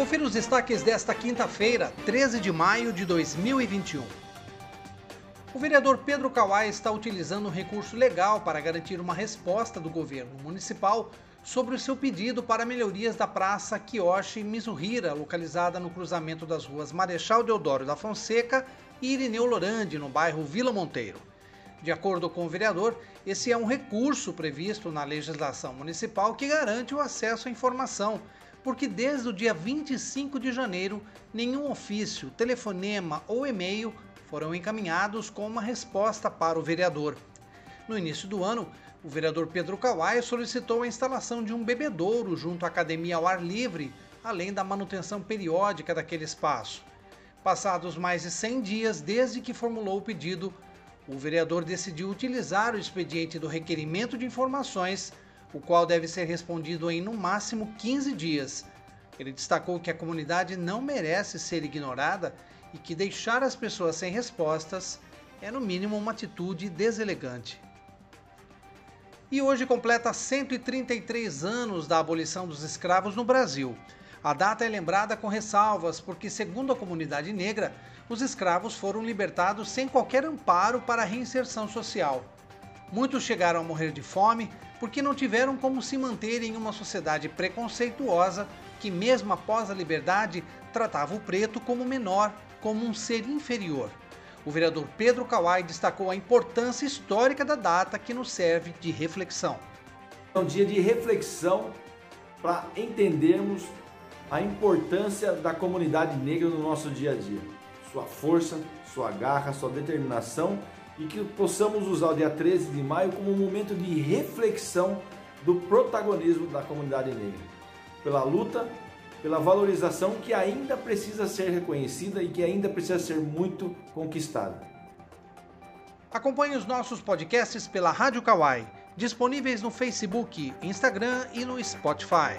Confira os destaques desta quinta-feira, 13 de maio de 2021. O vereador Pedro Kawai está utilizando um recurso legal para garantir uma resposta do governo municipal sobre o seu pedido para melhorias da Praça Kiyoshi Mizuhira, localizada no cruzamento das ruas Marechal Deodoro da Fonseca e Irineu Lorande, no bairro Vila Monteiro. De acordo com o vereador, esse é um recurso previsto na legislação municipal que garante o acesso à informação, porque desde o dia 25 de janeiro, nenhum ofício, telefonema ou e-mail foram encaminhados com uma resposta para o vereador. No início do ano, o vereador Pedro Kawai solicitou a instalação de um bebedouro junto à academia ao ar livre, além da manutenção periódica daquele espaço. Passados mais de 100 dias desde que formulou o pedido, o vereador decidiu utilizar o expediente do requerimento de informações, o qual deve ser respondido em no máximo 15 dias. Ele destacou que a comunidade não merece ser ignorada e que deixar as pessoas sem respostas é, no mínimo, uma atitude deselegante. E hoje completa 133 anos da abolição dos escravos no Brasil. A data é lembrada com ressalvas, porque, segundo a comunidade negra, os escravos foram libertados sem qualquer amparo para a reinserção social. Muitos chegaram a morrer de fome porque não tiveram como se manter em uma sociedade preconceituosa que, mesmo após a liberdade, tratava o preto como menor como um ser inferior. O vereador Pedro Kawai destacou a importância histórica da data que nos serve de reflexão. É um dia de reflexão para entendermos a importância da comunidade negra no nosso dia a dia. Sua força, sua garra, sua determinação e que possamos usar o dia 13 de maio como um momento de reflexão do protagonismo da comunidade negra. Pela luta pela valorização que ainda precisa ser reconhecida e que ainda precisa ser muito conquistada. Acompanhe os nossos podcasts pela Rádio Kawai, disponíveis no Facebook, Instagram e no Spotify.